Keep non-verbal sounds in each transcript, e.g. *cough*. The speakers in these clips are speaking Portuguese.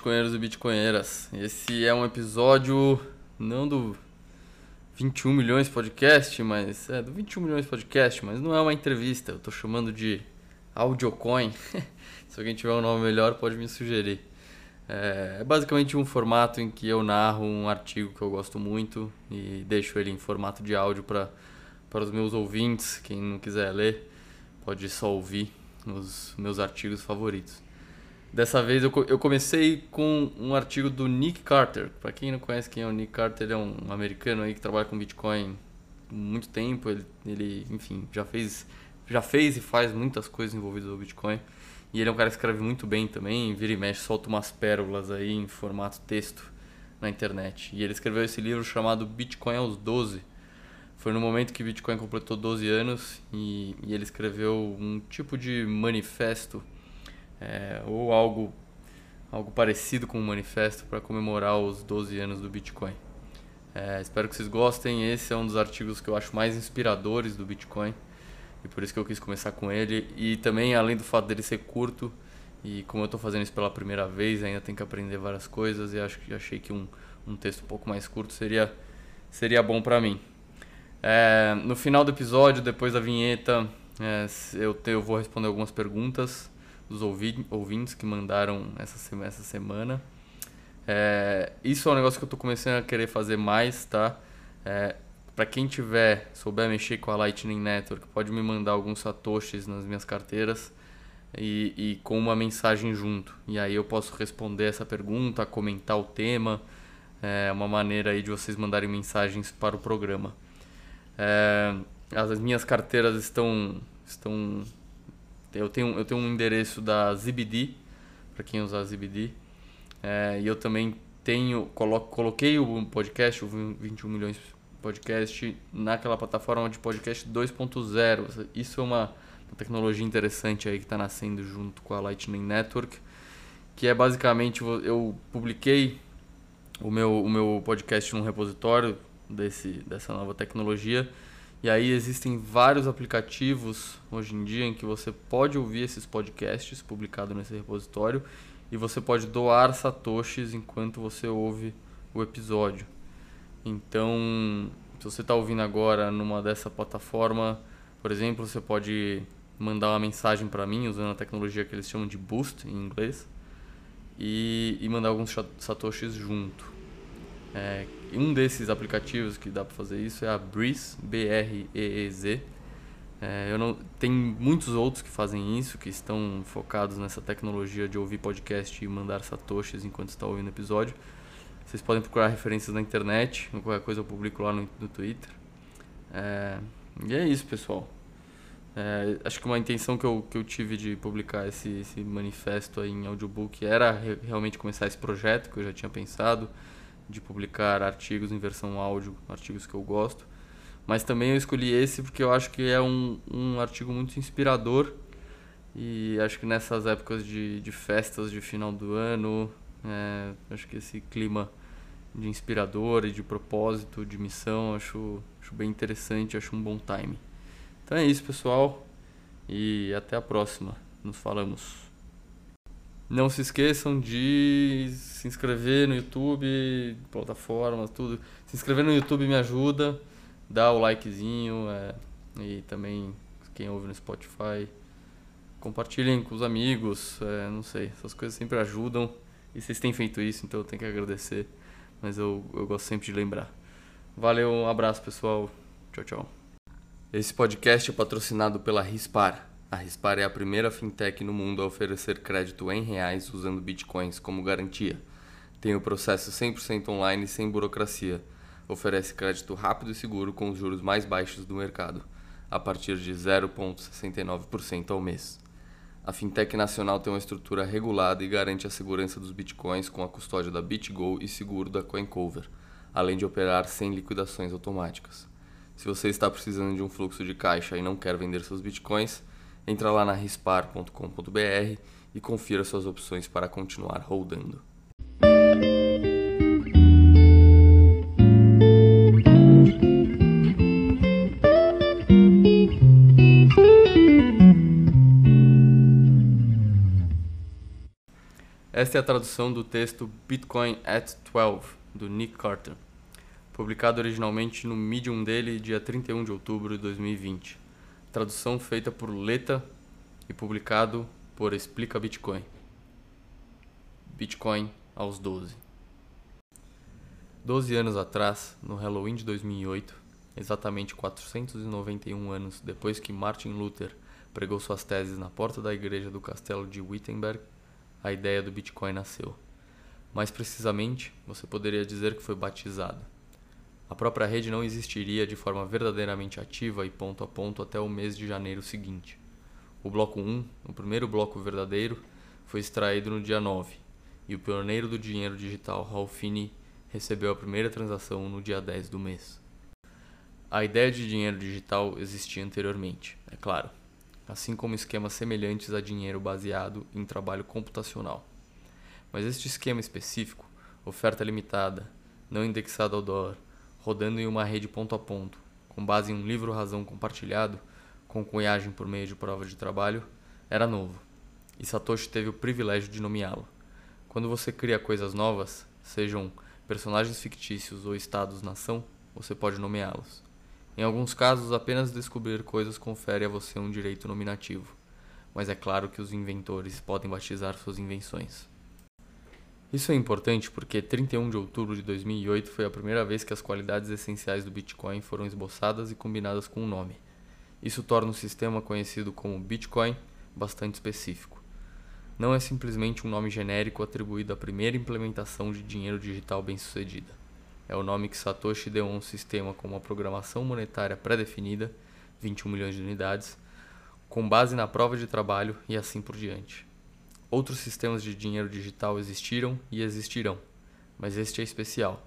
bitcoinheiros e bitcoinheiras. Esse é um episódio não do 21 milhões podcast, mas é do 21 milhões podcast, mas não é uma entrevista. Eu tô chamando de audiocoin. *laughs* Se alguém tiver um nome melhor, pode me sugerir. É, é basicamente um formato em que eu narro um artigo que eu gosto muito e deixo ele em formato de áudio para para os meus ouvintes. Quem não quiser ler, pode só ouvir os meus artigos favoritos. Dessa vez eu, eu comecei com um artigo do Nick Carter. Para quem não conhece quem é o Nick Carter, ele é um americano aí que trabalha com Bitcoin há muito tempo. Ele, ele enfim, já fez, já fez e faz muitas coisas envolvidas no Bitcoin. E ele é um cara que escreve muito bem também, vira e mexe, solta umas pérolas aí em formato texto na internet. E ele escreveu esse livro chamado Bitcoin aos 12. Foi no momento que Bitcoin completou 12 anos e, e ele escreveu um tipo de manifesto é, ou algo, algo parecido com um manifesto para comemorar os 12 anos do Bitcoin. É, espero que vocês gostem. Esse é um dos artigos que eu acho mais inspiradores do Bitcoin e por isso que eu quis começar com ele. E também, além do fato dele ser curto, e como eu estou fazendo isso pela primeira vez, ainda tenho que aprender várias coisas e acho que achei que um, um texto um pouco mais curto seria, seria bom para mim. É, no final do episódio, depois da vinheta, é, eu, te, eu vou responder algumas perguntas dos ouvintes que mandaram essa, essa semana. É, isso é um negócio que eu estou começando a querer fazer mais, tá? É, para quem tiver, souber mexer com a Lightning Network, pode me mandar alguns satoshis nas minhas carteiras e, e com uma mensagem junto. E aí eu posso responder essa pergunta, comentar o tema. É uma maneira aí de vocês mandarem mensagens para o programa. É, as minhas carteiras estão, estão eu tenho, eu tenho um endereço da ZBD, para quem usar ZBD. É, e eu também tenho, colo, coloquei o podcast, o 21 milhões podcast, naquela plataforma de podcast 2.0. Isso é uma, uma, tecnologia interessante aí que está nascendo junto com a Lightning Network, que é basicamente, eu publiquei o meu, o meu podcast num repositório desse, dessa nova tecnologia, e aí existem vários aplicativos hoje em dia em que você pode ouvir esses podcasts publicados nesse repositório e você pode doar satoshis enquanto você ouve o episódio. Então, se você está ouvindo agora numa dessa plataforma, por exemplo, você pode mandar uma mensagem para mim usando a tecnologia que eles chamam de Boost em inglês e, e mandar alguns satoshis junto. É, um desses aplicativos que dá para fazer isso é a Breeze, B-R-E-E-Z. É, eu não, tem muitos outros que fazem isso, que estão focados nessa tecnologia de ouvir podcast e mandar satoshis enquanto está ouvindo episódio. Vocês podem procurar referências na internet, qualquer coisa eu publico lá no, no Twitter. É, e é isso, pessoal. É, acho que uma intenção que eu, que eu tive de publicar esse, esse manifesto em audiobook era re, realmente começar esse projeto que eu já tinha pensado de publicar artigos em versão áudio, artigos que eu gosto. Mas também eu escolhi esse porque eu acho que é um, um artigo muito inspirador e acho que nessas épocas de, de festas de final do ano, é, acho que esse clima de inspirador e de propósito, de missão, acho, acho bem interessante, acho um bom time. Então é isso, pessoal, e até a próxima. Nos falamos. Não se esqueçam de se inscrever no YouTube, plataformas, tudo. Se inscrever no YouTube me ajuda, dá o likezinho é, e também quem ouve no Spotify. Compartilhem com os amigos, é, não sei, essas coisas sempre ajudam. E vocês têm feito isso, então eu tenho que agradecer. Mas eu, eu gosto sempre de lembrar. Valeu, um abraço pessoal. Tchau, tchau. Esse podcast é patrocinado pela Rispar a Rispar é a primeira fintech no mundo a oferecer crédito em reais usando bitcoins como garantia. Tem o processo 100% online sem burocracia. Oferece crédito rápido e seguro com os juros mais baixos do mercado, a partir de 0,69% ao mês. A fintech nacional tem uma estrutura regulada e garante a segurança dos bitcoins com a custódia da BitGo e seguro da CoinCover, além de operar sem liquidações automáticas. Se você está precisando de um fluxo de caixa e não quer vender seus bitcoins, Entra lá na rispar.com.br e confira suas opções para continuar rodando. Esta é a tradução do texto Bitcoin at 12, do Nick Carter, publicado originalmente no Medium dele dia 31 de outubro de 2020. Tradução feita por Leta e publicado por Explica Bitcoin. Bitcoin aos 12. 12 anos atrás, no Halloween de 2008, exatamente 491 anos depois que Martin Luther pregou suas teses na porta da igreja do castelo de Wittenberg, a ideia do Bitcoin nasceu. Mais precisamente, você poderia dizer que foi batizado. A própria rede não existiria de forma verdadeiramente ativa e ponto a ponto até o mês de janeiro seguinte. O bloco 1, o primeiro bloco verdadeiro, foi extraído no dia 9, e o pioneiro do dinheiro digital, Finney, recebeu a primeira transação no dia 10 do mês. A ideia de dinheiro digital existia anteriormente, é claro assim como esquemas semelhantes a dinheiro baseado em trabalho computacional. Mas este esquema específico, oferta limitada, não indexada ao dólar, rodando em uma rede ponto a ponto, com base em um livro-razão compartilhado, com cunhagem por meio de prova de trabalho, era novo, e Satoshi teve o privilégio de nomeá-lo. Quando você cria coisas novas, sejam personagens fictícios ou estados-nação, você pode nomeá-los. Em alguns casos, apenas descobrir coisas confere a você um direito nominativo, mas é claro que os inventores podem batizar suas invenções. Isso é importante porque 31 de outubro de 2008 foi a primeira vez que as qualidades essenciais do Bitcoin foram esboçadas e combinadas com um nome. Isso torna o sistema conhecido como Bitcoin bastante específico. Não é simplesmente um nome genérico atribuído à primeira implementação de dinheiro digital bem-sucedida é o nome que Satoshi deu a um sistema com uma programação monetária pré-definida, 21 milhões de unidades, com base na prova de trabalho e assim por diante. Outros sistemas de dinheiro digital existiram e existirão, mas este é especial.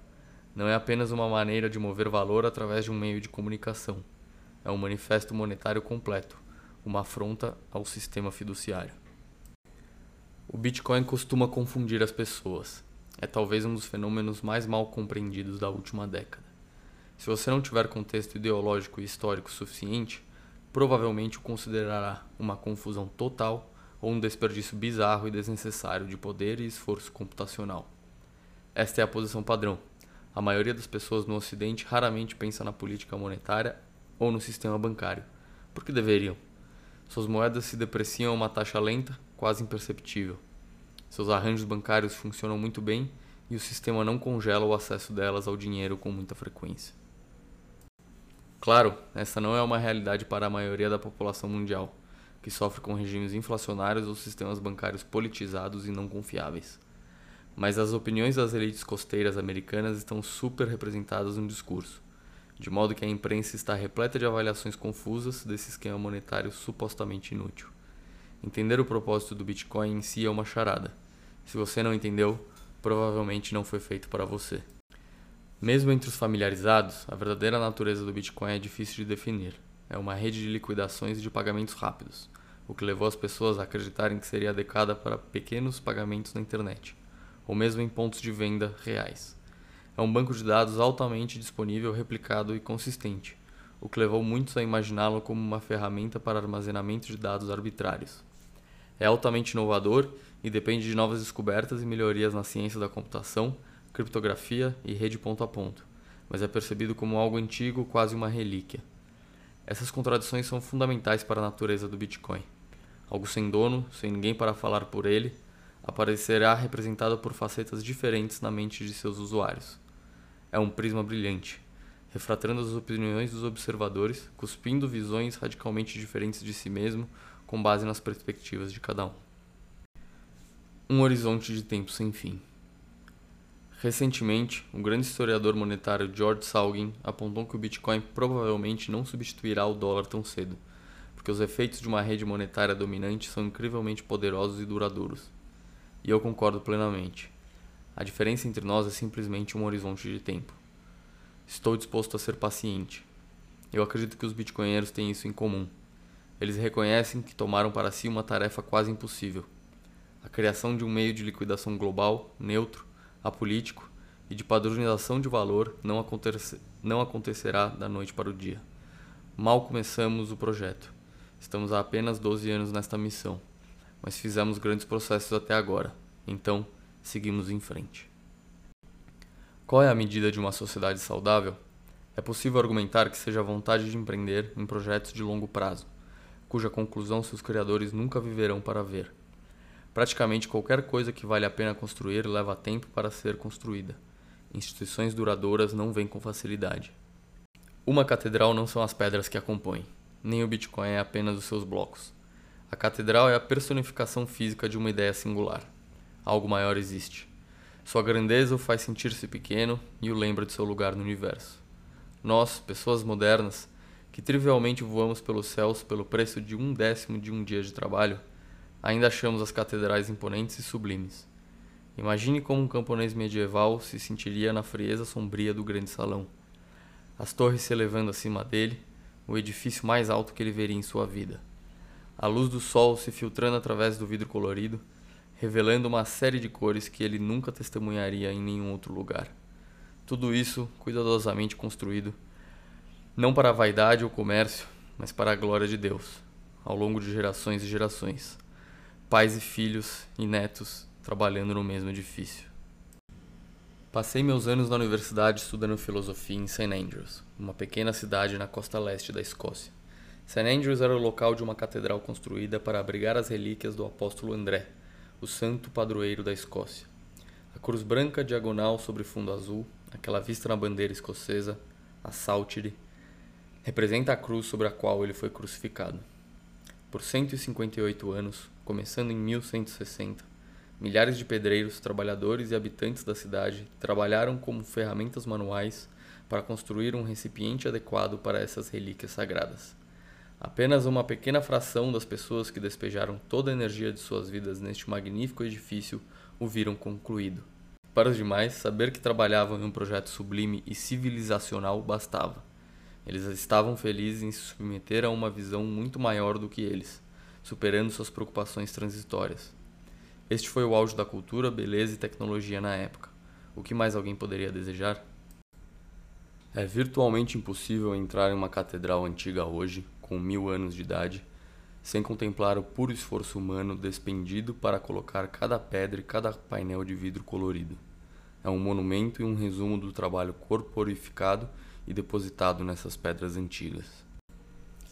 Não é apenas uma maneira de mover valor através de um meio de comunicação. É um manifesto monetário completo, uma afronta ao sistema fiduciário. O Bitcoin costuma confundir as pessoas é talvez um dos fenômenos mais mal compreendidos da última década. Se você não tiver contexto ideológico e histórico suficiente, provavelmente o considerará uma confusão total ou um desperdício bizarro e desnecessário de poder e esforço computacional. Esta é a posição padrão. A maioria das pessoas no Ocidente raramente pensa na política monetária ou no sistema bancário, porque deveriam. Suas moedas se depreciam a uma taxa lenta, quase imperceptível. Seus arranjos bancários funcionam muito bem e o sistema não congela o acesso delas ao dinheiro com muita frequência. Claro, essa não é uma realidade para a maioria da população mundial, que sofre com regimes inflacionários ou sistemas bancários politizados e não confiáveis. Mas as opiniões das elites costeiras americanas estão super representadas no discurso, de modo que a imprensa está repleta de avaliações confusas desse esquema monetário supostamente inútil. Entender o propósito do Bitcoin em si é uma charada se você não entendeu, provavelmente não foi feito para você. Mesmo entre os familiarizados, a verdadeira natureza do Bitcoin é difícil de definir. É uma rede de liquidações e de pagamentos rápidos, o que levou as pessoas a acreditarem que seria adequada para pequenos pagamentos na internet, ou mesmo em pontos de venda reais. É um banco de dados altamente disponível, replicado e consistente, o que levou muitos a imaginá-lo como uma ferramenta para armazenamento de dados arbitrários. É altamente inovador e depende de novas descobertas e melhorias na ciência da computação, criptografia e rede ponto a ponto, mas é percebido como algo antigo, quase uma relíquia. Essas contradições são fundamentais para a natureza do Bitcoin. Algo sem dono, sem ninguém para falar por ele, aparecerá representado por facetas diferentes na mente de seus usuários. É um prisma brilhante, refratando as opiniões dos observadores, cuspindo visões radicalmente diferentes de si mesmo com base nas perspectivas de cada um um horizonte de tempo sem fim. Recentemente, o grande historiador monetário George Salgin apontou que o Bitcoin provavelmente não substituirá o dólar tão cedo, porque os efeitos de uma rede monetária dominante são incrivelmente poderosos e duradouros. E eu concordo plenamente. A diferença entre nós é simplesmente um horizonte de tempo. Estou disposto a ser paciente. Eu acredito que os bitcoinheiros têm isso em comum. Eles reconhecem que tomaram para si uma tarefa quase impossível a criação de um meio de liquidação global, neutro, apolítico e de padronização de valor não, não acontecerá da noite para o dia. Mal começamos o projeto. Estamos há apenas 12 anos nesta missão, mas fizemos grandes processos até agora. Então, seguimos em frente. Qual é a medida de uma sociedade saudável? É possível argumentar que seja a vontade de empreender em projetos de longo prazo, cuja conclusão seus criadores nunca viverão para ver. Praticamente qualquer coisa que vale a pena construir leva tempo para ser construída. Instituições duradouras não vêm com facilidade. Uma catedral não são as pedras que a compõem, nem o Bitcoin é apenas os seus blocos. A catedral é a personificação física de uma ideia singular. Algo maior existe. Sua grandeza o faz sentir-se pequeno e o lembra de seu lugar no universo. Nós, pessoas modernas, que trivialmente voamos pelos céus pelo preço de um décimo de um dia de trabalho, ainda achamos as catedrais imponentes e sublimes. Imagine como um camponês medieval se sentiria na frieza sombria do grande salão. As torres se elevando acima dele, o edifício mais alto que ele veria em sua vida. A luz do sol se filtrando através do vidro colorido, revelando uma série de cores que ele nunca testemunharia em nenhum outro lugar. Tudo isso cuidadosamente construído, não para a vaidade ou comércio, mas para a glória de Deus, ao longo de gerações e gerações. Pais e filhos e netos trabalhando no mesmo edifício. Passei meus anos na universidade estudando filosofia em St. Andrews, uma pequena cidade na costa leste da Escócia. St. Andrews era o local de uma catedral construída para abrigar as relíquias do apóstolo André, o santo padroeiro da Escócia. A cruz branca diagonal sobre fundo azul, aquela vista na bandeira escocesa, a sáltire, representa a cruz sobre a qual ele foi crucificado. Por 158 anos, começando em 1160, milhares de pedreiros, trabalhadores e habitantes da cidade trabalharam como ferramentas manuais para construir um recipiente adequado para essas relíquias sagradas. Apenas uma pequena fração das pessoas que despejaram toda a energia de suas vidas neste magnífico edifício o viram concluído. Para os demais, saber que trabalhavam em um projeto sublime e civilizacional bastava. Eles estavam felizes em se submeter a uma visão muito maior do que eles, superando suas preocupações transitórias. Este foi o auge da cultura, beleza e tecnologia na época. O que mais alguém poderia desejar? É virtualmente impossível entrar em uma catedral antiga hoje, com mil anos de idade, sem contemplar o puro esforço humano despendido para colocar cada pedra e cada painel de vidro colorido. É um monumento e um resumo do trabalho corporificado e depositado nessas pedras antigas.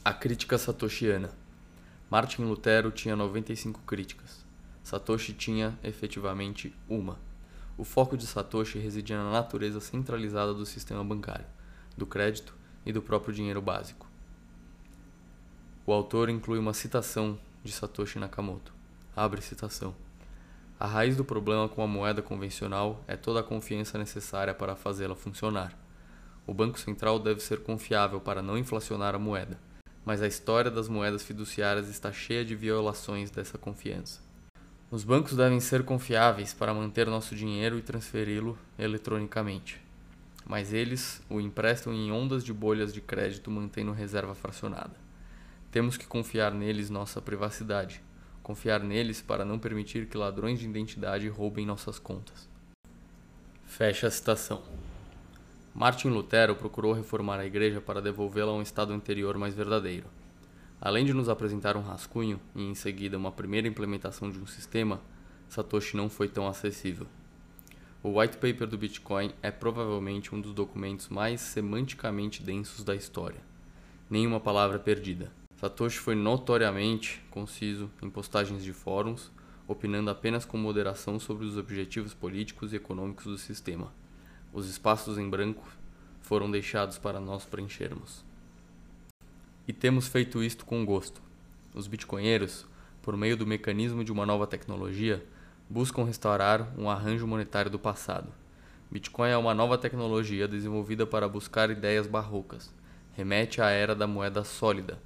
A crítica satoshiana. Martin Lutero tinha 95 críticas. Satoshi tinha, efetivamente, uma. O foco de Satoshi residia na natureza centralizada do sistema bancário, do crédito e do próprio dinheiro básico. O autor inclui uma citação de Satoshi Nakamoto. Abre citação. A raiz do problema com a moeda convencional é toda a confiança necessária para fazê-la funcionar. O Banco Central deve ser confiável para não inflacionar a moeda, mas a história das moedas fiduciárias está cheia de violações dessa confiança. Os bancos devem ser confiáveis para manter nosso dinheiro e transferi-lo eletronicamente, mas eles o emprestam em ondas de bolhas de crédito mantendo reserva fracionada. Temos que confiar neles nossa privacidade, confiar neles para não permitir que ladrões de identidade roubem nossas contas. Fecha a citação. Martin Lutero procurou reformar a igreja para devolvê-la a um estado anterior mais verdadeiro. Além de nos apresentar um rascunho e em seguida uma primeira implementação de um sistema, Satoshi não foi tão acessível. O white paper do Bitcoin é provavelmente um dos documentos mais semanticamente densos da história. Nenhuma palavra perdida. Satoshi foi notoriamente conciso em postagens de fóruns, opinando apenas com moderação sobre os objetivos políticos e econômicos do sistema. Os espaços em branco foram deixados para nós preenchermos. E temos feito isto com gosto. Os bitcoinheiros, por meio do mecanismo de uma nova tecnologia, buscam restaurar um arranjo monetário do passado. Bitcoin é uma nova tecnologia desenvolvida para buscar ideias barrocas. Remete à era da moeda sólida,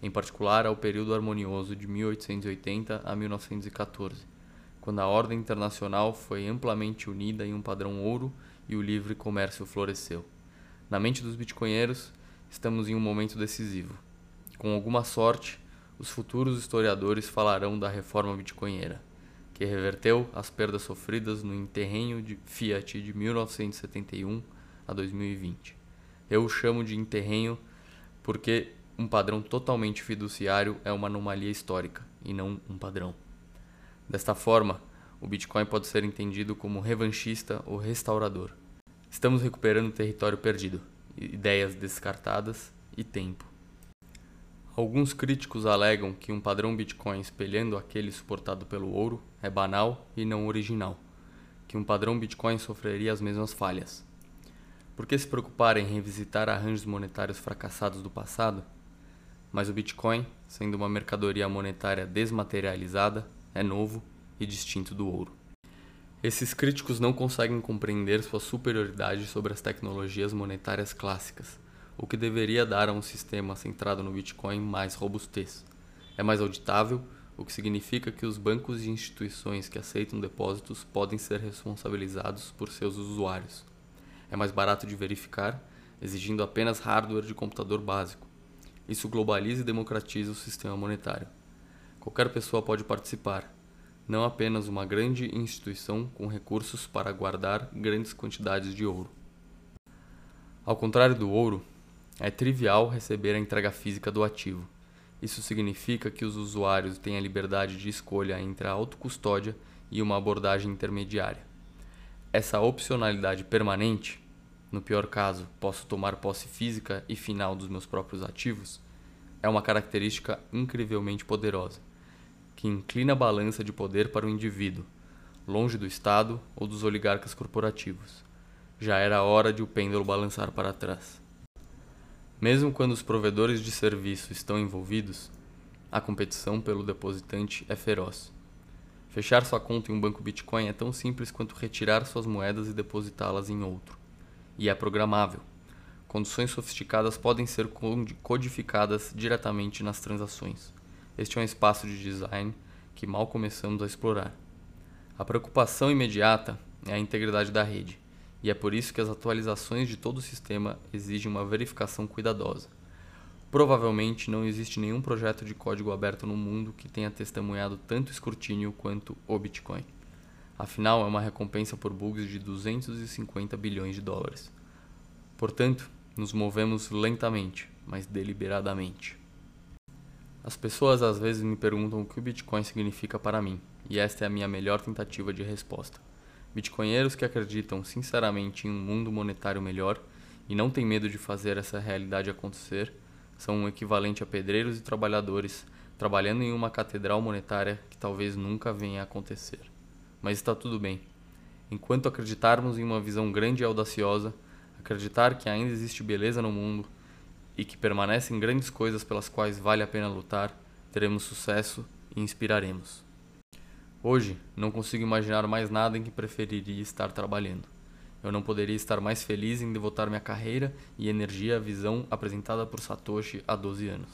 em particular ao período harmonioso de 1880 a 1914, quando a ordem internacional foi amplamente unida em um padrão ouro e o livre comércio floresceu. Na mente dos bitcoinheiros, estamos em um momento decisivo. Com alguma sorte, os futuros historiadores falarão da reforma bitcoinheira, que reverteu as perdas sofridas no interrenho de Fiat de 1971 a 2020. Eu o chamo de interrenho porque um padrão totalmente fiduciário é uma anomalia histórica e não um padrão. Desta forma, o Bitcoin pode ser entendido como revanchista ou restaurador. Estamos recuperando território perdido, ideias descartadas e tempo. Alguns críticos alegam que um padrão Bitcoin espelhando aquele suportado pelo ouro é banal e não original, que um padrão Bitcoin sofreria as mesmas falhas. Por que se preocupar em revisitar arranjos monetários fracassados do passado? Mas o Bitcoin, sendo uma mercadoria monetária desmaterializada, é novo e distinto do ouro. Esses críticos não conseguem compreender sua superioridade sobre as tecnologias monetárias clássicas, o que deveria dar a um sistema centrado no Bitcoin mais robustez. É mais auditável, o que significa que os bancos e instituições que aceitam depósitos podem ser responsabilizados por seus usuários. É mais barato de verificar, exigindo apenas hardware de computador básico. Isso globaliza e democratiza o sistema monetário. Qualquer pessoa pode participar, não apenas uma grande instituição com recursos para guardar grandes quantidades de ouro. Ao contrário do ouro, é trivial receber a entrega física do ativo. Isso significa que os usuários têm a liberdade de escolha entre a autocustódia e uma abordagem intermediária. Essa opcionalidade permanente, no pior caso, posso tomar posse física e final dos meus próprios ativos, é uma característica incrivelmente poderosa, que inclina a balança de poder para o indivíduo, longe do Estado ou dos oligarcas corporativos. Já era hora de o pêndulo balançar para trás. Mesmo quando os provedores de serviço estão envolvidos, a competição pelo depositante é feroz. Fechar sua conta em um banco Bitcoin é tão simples quanto retirar suas moedas e depositá-las em outro. E é programável. Condições sofisticadas podem ser codificadas diretamente nas transações. Este é um espaço de design que mal começamos a explorar. A preocupação imediata é a integridade da rede e é por isso que as atualizações de todo o sistema exigem uma verificação cuidadosa. Provavelmente não existe nenhum projeto de código aberto no mundo que tenha testemunhado tanto escrutínio quanto o Bitcoin. Afinal, é uma recompensa por bugs de 250 bilhões de dólares. Portanto, nos movemos lentamente, mas deliberadamente. As pessoas às vezes me perguntam o que o Bitcoin significa para mim, e esta é a minha melhor tentativa de resposta. Bitcoinheiros que acreditam sinceramente em um mundo monetário melhor e não têm medo de fazer essa realidade acontecer são um equivalente a pedreiros e trabalhadores trabalhando em uma catedral monetária que talvez nunca venha a acontecer. Mas está tudo bem. Enquanto acreditarmos em uma visão grande e audaciosa, acreditar que ainda existe beleza no mundo e que permanecem grandes coisas pelas quais vale a pena lutar, teremos sucesso e inspiraremos. Hoje, não consigo imaginar mais nada em que preferiria estar trabalhando. Eu não poderia estar mais feliz em devotar minha carreira e energia à visão apresentada por Satoshi há 12 anos.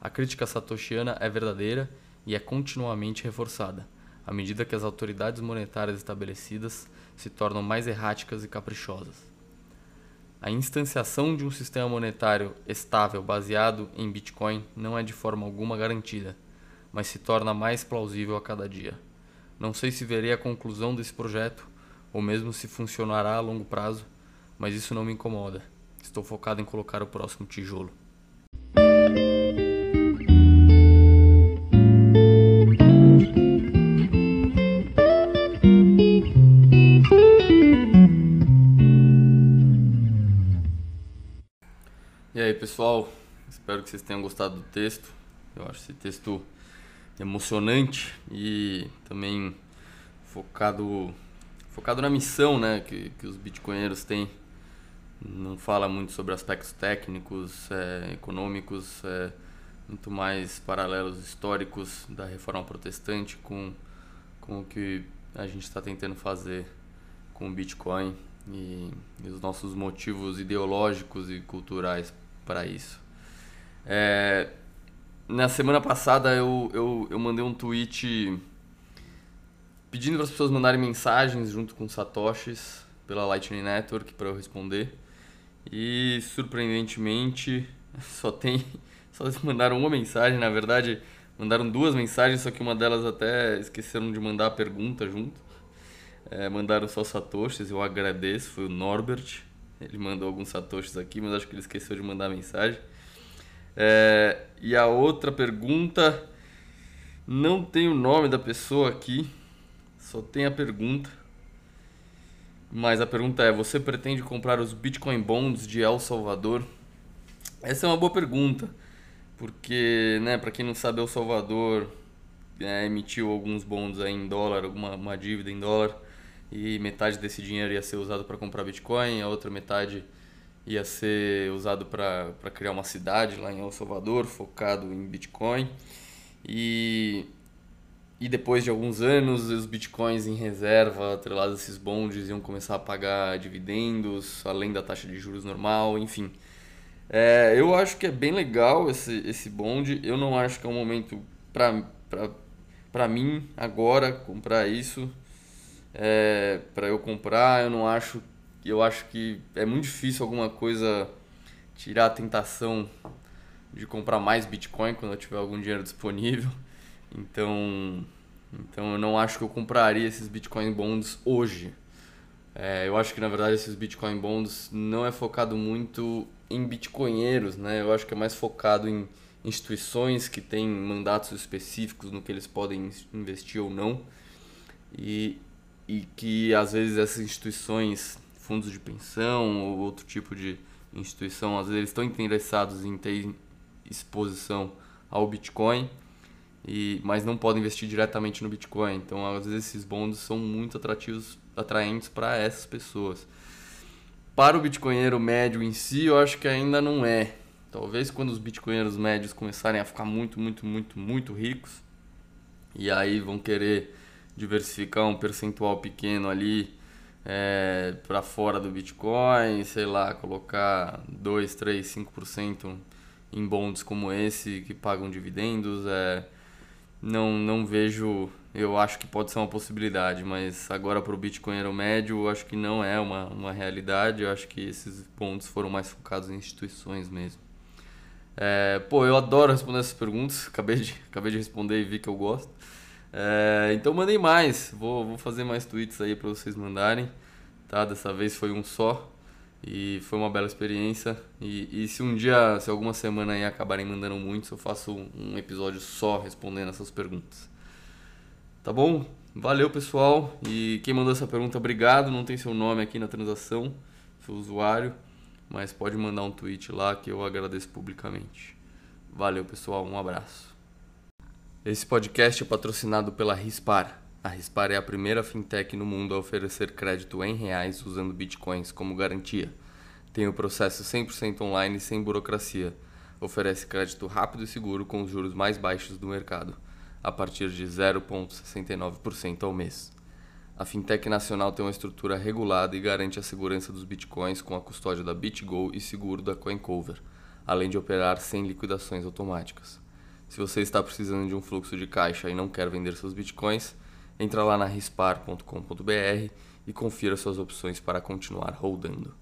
A crítica satoshiana é verdadeira e é continuamente reforçada, à medida que as autoridades monetárias estabelecidas se tornam mais erráticas e caprichosas. A instanciação de um sistema monetário estável baseado em Bitcoin não é de forma alguma garantida, mas se torna mais plausível a cada dia. Não sei se verei a conclusão desse projeto ou mesmo se funcionará a longo prazo, mas isso não me incomoda. Estou focado em colocar o próximo tijolo. Pessoal? Espero que vocês tenham gostado do texto. Eu acho esse texto emocionante e também focado focado na missão né, que, que os bitcoinheiros têm. Não fala muito sobre aspectos técnicos, é, econômicos, é, muito mais paralelos históricos da reforma protestante com, com o que a gente está tentando fazer com o Bitcoin e, e, os nossos motivos ideológicos e culturais para isso. É, na semana passada eu, eu, eu mandei um tweet pedindo para as pessoas mandarem mensagens junto com satoshis pela Lightning Network para eu responder. E surpreendentemente *laughs* só tem só *laughs* mandaram uma mensagem, na verdade, mandaram duas mensagens, só que uma delas até esqueceram de mandar a pergunta junto. É, mandaram só satoshis, eu agradeço, foi o Norbert. Ele mandou alguns satoshis aqui, mas acho que ele esqueceu de mandar a mensagem. É, e a outra pergunta, não tem o nome da pessoa aqui, só tem a pergunta. Mas a pergunta é: você pretende comprar os Bitcoin Bonds de El Salvador? Essa é uma boa pergunta, porque, né, para quem não sabe, El Salvador é, emitiu alguns bonds aí em dólar, alguma uma dívida em dólar, e metade desse dinheiro ia ser usado para comprar Bitcoin, a outra metade ia ser usado para criar uma cidade lá em El Salvador, focado em Bitcoin. E e depois de alguns anos, os bitcoins em reserva, atrelados a esses bondes, iam começar a pagar dividendos, além da taxa de juros normal, enfim. É, eu acho que é bem legal esse, esse bonde. Eu não acho que é um momento para mim agora comprar isso. É, para eu comprar, eu não acho. Eu acho que é muito difícil alguma coisa tirar a tentação de comprar mais Bitcoin quando eu tiver algum dinheiro disponível. *laughs* Então, então eu não acho que eu compraria esses Bitcoin bonds hoje. É, eu acho que na verdade esses Bitcoin bonds não é focado muito em bitcoinheiros, né? Eu acho que é mais focado em instituições que têm mandatos específicos no que eles podem investir ou não. E, e que às vezes essas instituições, fundos de pensão ou outro tipo de instituição, às vezes eles estão interessados em ter exposição ao Bitcoin e, mas não podem investir diretamente no Bitcoin. Então, às vezes, esses bonds são muito atrativos, atraentes para essas pessoas. Para o bitcoinheiro médio em si, eu acho que ainda não é. Talvez quando os bitcoinheiros médios começarem a ficar muito, muito, muito, muito ricos, e aí vão querer diversificar um percentual pequeno ali é, para fora do Bitcoin, sei lá, colocar 2, 3, 5% em bonds como esse que pagam dividendos, é, não, não vejo. Eu acho que pode ser uma possibilidade, mas agora para o Bitcoin médio, eu acho que não é uma, uma realidade. Eu acho que esses pontos foram mais focados em instituições mesmo. É, pô, eu adoro responder essas perguntas. *laughs* Acabei de, acabei de responder e vi que eu gosto. É, então mandei mais. Vou, vou fazer mais tweets aí para vocês mandarem. Tá? Dessa vez foi um só. E foi uma bela experiência. E, e se um dia, se alguma semana aí acabarem mandando muitos, eu faço um episódio só respondendo essas perguntas. Tá bom? Valeu, pessoal. E quem mandou essa pergunta, obrigado. Não tem seu nome aqui na transação, seu usuário, mas pode mandar um tweet lá que eu agradeço publicamente. Valeu, pessoal. Um abraço. Esse podcast é patrocinado pela Rispar. A Rispar é a primeira fintech no mundo a oferecer crédito em reais usando bitcoins como garantia. Tem o processo 100% online sem burocracia. Oferece crédito rápido e seguro com os juros mais baixos do mercado, a partir de 0,69% ao mês. A fintech nacional tem uma estrutura regulada e garante a segurança dos bitcoins com a custódia da BitGo e seguro da CoinCover, além de operar sem liquidações automáticas. Se você está precisando de um fluxo de caixa e não quer vender seus bitcoins, Entra lá na rispar.com.br e confira suas opções para continuar rodando.